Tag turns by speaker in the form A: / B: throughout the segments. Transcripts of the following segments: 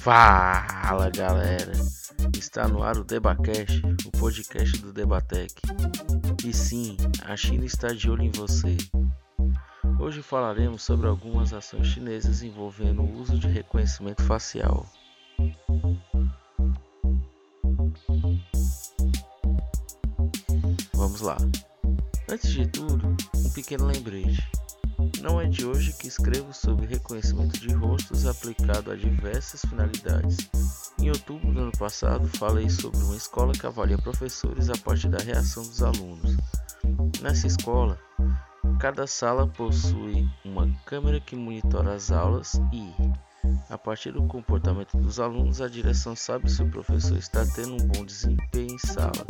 A: Fala galera, está no ar o Debacast, o podcast do Debatec. E sim, a China está de olho em você. Hoje falaremos sobre algumas ações chinesas envolvendo o uso de reconhecimento facial. Vamos lá. Antes de tudo, um pequeno lembrete. Não é de hoje que escrevo sobre reconhecimento de rostos aplicado a diversas finalidades. Em outubro do ano passado, falei sobre uma escola que avalia professores a partir da reação dos alunos. Nessa escola, cada sala possui uma câmera que monitora as aulas e, a partir do comportamento dos alunos, a direção sabe se o professor está tendo um bom desempenho em sala.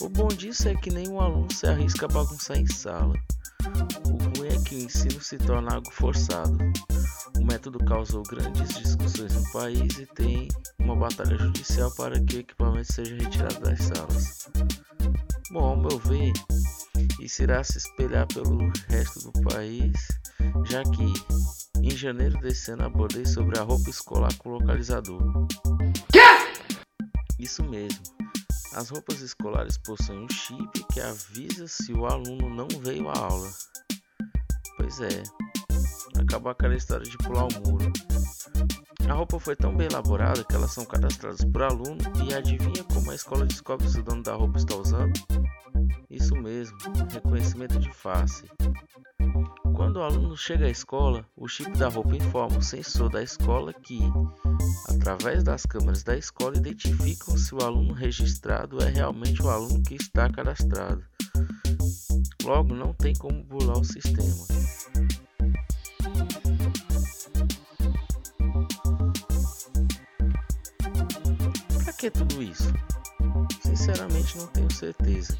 A: O bom disso é que nenhum aluno se arrisca a bagunçar em sala. O ruim é que o ensino se torna algo forçado. O método causou grandes discussões no país e tem uma batalha judicial para que o equipamento seja retirado das salas. Bom, ao meu ver, isso irá se espelhar pelo resto do país, já que em janeiro desse ano abordei sobre a roupa escolar com localizador. Isso mesmo. As roupas escolares possuem um chip que avisa se o aluno não veio à aula. Pois é, acabou aquela história de pular o muro. A roupa foi tão bem elaborada que elas são cadastradas por aluno e adivinha como a escola descobre se o dono da roupa está usando? Isso mesmo, reconhecimento de face. Quando o aluno chega à escola, o chip da roupa informa o sensor da escola que, através das câmeras da escola, identificam se o aluno registrado é realmente o aluno que está cadastrado. Logo, não tem como burlar o sistema. Para que tudo isso? Sinceramente, não tenho certeza.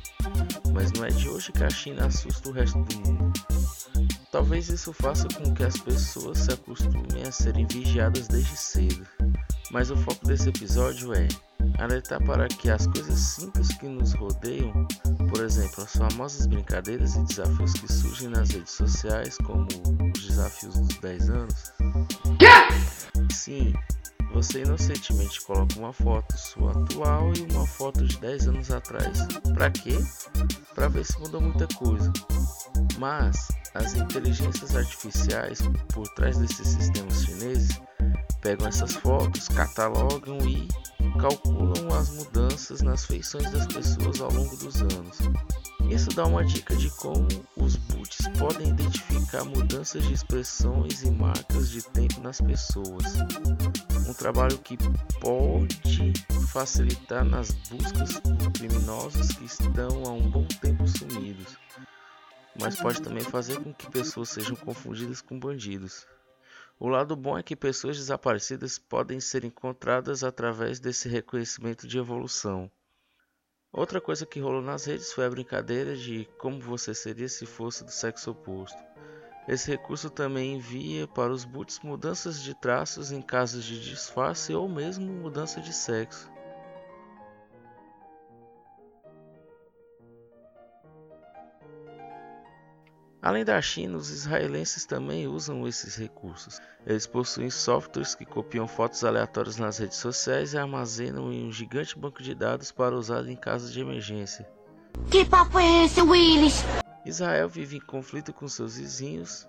A: Mas não é de hoje que a China assusta o resto do mundo. Talvez isso faça com que as pessoas se acostumem a serem vigiadas desde cedo. Mas o foco desse episódio é alertar para que as coisas simples que nos rodeiam, por exemplo, as famosas brincadeiras e desafios que surgem nas redes sociais, como os desafios dos 10 anos. Sim, você inocentemente coloca uma foto sua atual e uma foto de 10 anos atrás. Para quê? Para ver se mudou muita coisa. Mas as inteligências artificiais por trás desses sistemas chineses pegam essas fotos, catalogam e calculam as mudanças nas feições das pessoas ao longo dos anos. Isso dá uma dica de como os boots podem identificar mudanças de expressões e marcas de tempo nas pessoas. Um trabalho que pode facilitar nas buscas por criminosos que estão há um bom tempo sumidos, mas pode também fazer com que pessoas sejam confundidas com bandidos. O lado bom é que pessoas desaparecidas podem ser encontradas através desse reconhecimento de evolução. Outra coisa que rolou nas redes foi a brincadeira de como você seria se fosse do sexo oposto. Esse recurso também envia para os boots mudanças de traços em casos de disfarce ou mesmo mudança de sexo. Além da China, os israelenses também usam esses recursos. Eles possuem softwares que copiam fotos aleatórias nas redes sociais e armazenam em um gigante banco de dados para usar em casos de emergência.
B: Que papo é esse, Willis?
A: Israel vive em conflito com seus vizinhos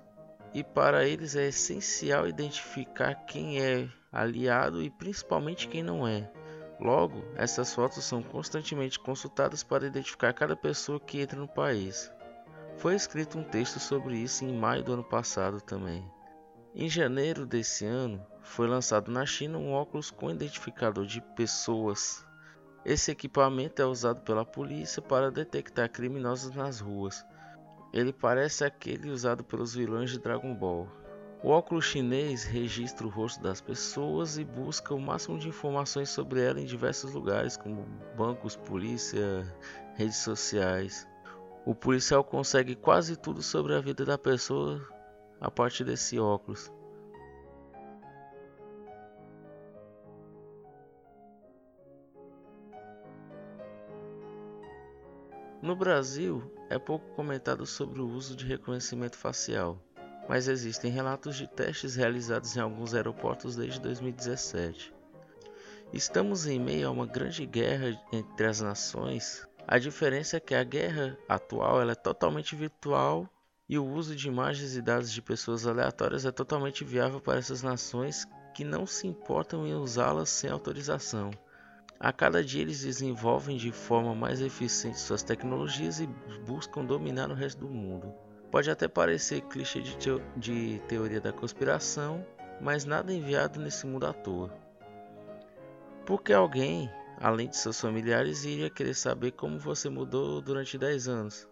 A: e para eles é essencial identificar quem é aliado e principalmente quem não é. Logo, essas fotos são constantemente consultadas para identificar cada pessoa que entra no país. Foi escrito um texto sobre isso em maio do ano passado também. Em janeiro desse ano, foi lançado na China um óculos com identificador de pessoas. Esse equipamento é usado pela polícia para detectar criminosos nas ruas. Ele parece aquele usado pelos vilões de Dragon Ball. O óculos chinês registra o rosto das pessoas e busca o máximo de informações sobre ela em diversos lugares, como bancos, polícia, redes sociais. O policial consegue quase tudo sobre a vida da pessoa a partir desse óculos. No Brasil, é pouco comentado sobre o uso de reconhecimento facial, mas existem relatos de testes realizados em alguns aeroportos desde 2017. Estamos em meio a uma grande guerra entre as nações. A diferença é que a guerra atual é totalmente virtual e o uso de imagens e dados de pessoas aleatórias é totalmente viável para essas nações que não se importam em usá-las sem autorização. A cada dia eles desenvolvem de forma mais eficiente suas tecnologias e buscam dominar o resto do mundo. Pode até parecer clichê de, teo de teoria da conspiração, mas nada é enviado nesse mundo à toa. Porque alguém, além de seus familiares, iria querer saber como você mudou durante 10 anos.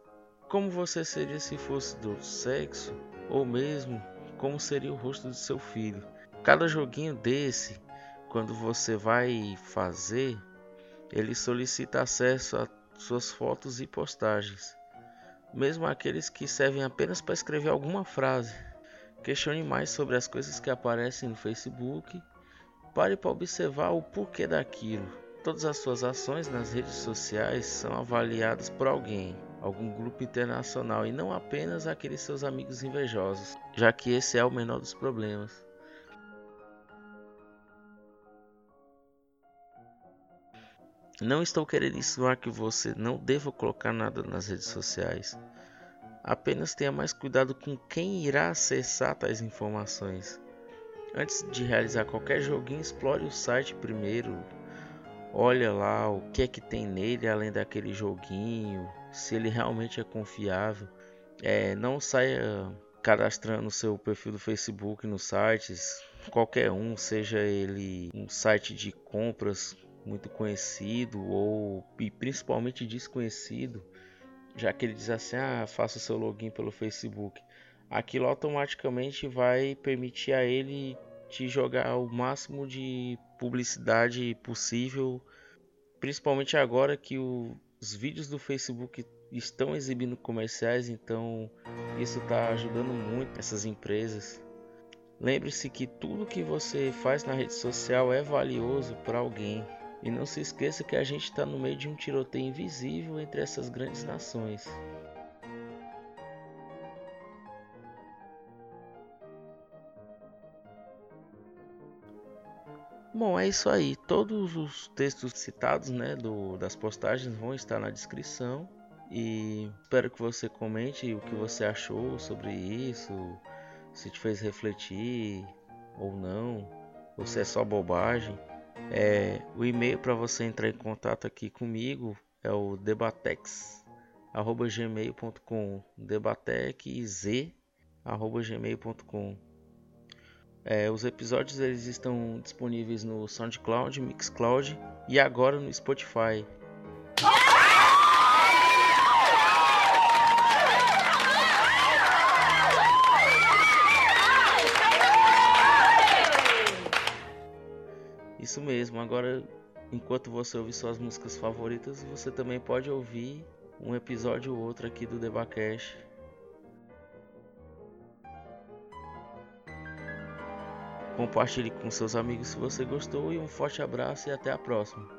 A: Como você seria se fosse do sexo, ou mesmo como seria o rosto do seu filho. Cada joguinho desse, quando você vai fazer, ele solicita acesso a suas fotos e postagens, mesmo aqueles que servem apenas para escrever alguma frase. Questione mais sobre as coisas que aparecem no Facebook. Pare para observar o porquê daquilo. Todas as suas ações nas redes sociais são avaliadas por alguém algum grupo internacional e não apenas aqueles seus amigos invejosos, já que esse é o menor dos problemas. Não estou querendo insinuar que você não deva colocar nada nas redes sociais. Apenas tenha mais cuidado com quem irá acessar tais informações. Antes de realizar qualquer joguinho, explore o site primeiro. Olha lá o que é que tem nele além daquele joguinho, se ele realmente é confiável. É, não saia cadastrando seu perfil do Facebook nos sites, qualquer um, seja ele um site de compras muito conhecido ou e principalmente desconhecido, já que ele diz assim: "Ah, faça o seu login pelo Facebook". Aquilo automaticamente vai permitir a ele te jogar o máximo de publicidade possível, principalmente agora que o os vídeos do Facebook estão exibindo comerciais, então isso está ajudando muito essas empresas. Lembre-se que tudo que você faz na rede social é valioso para alguém. E não se esqueça que a gente está no meio de um tiroteio invisível entre essas grandes nações. Bom, é isso aí. Todos os textos citados, né, do, das postagens vão estar na descrição. E espero que você comente o que você achou sobre isso, se te fez refletir ou não, ou se é só bobagem. É, o e-mail para você entrar em contato aqui comigo é o debatex@gmail.com, debatex@gmail.com. É, os episódios eles estão disponíveis no SoundCloud, Mixcloud e agora no Spotify. Isso mesmo, agora enquanto você ouve suas músicas favoritas, você também pode ouvir um episódio ou outro aqui do Debacash. Compartilhe com seus amigos se você gostou e um forte abraço e até a próxima.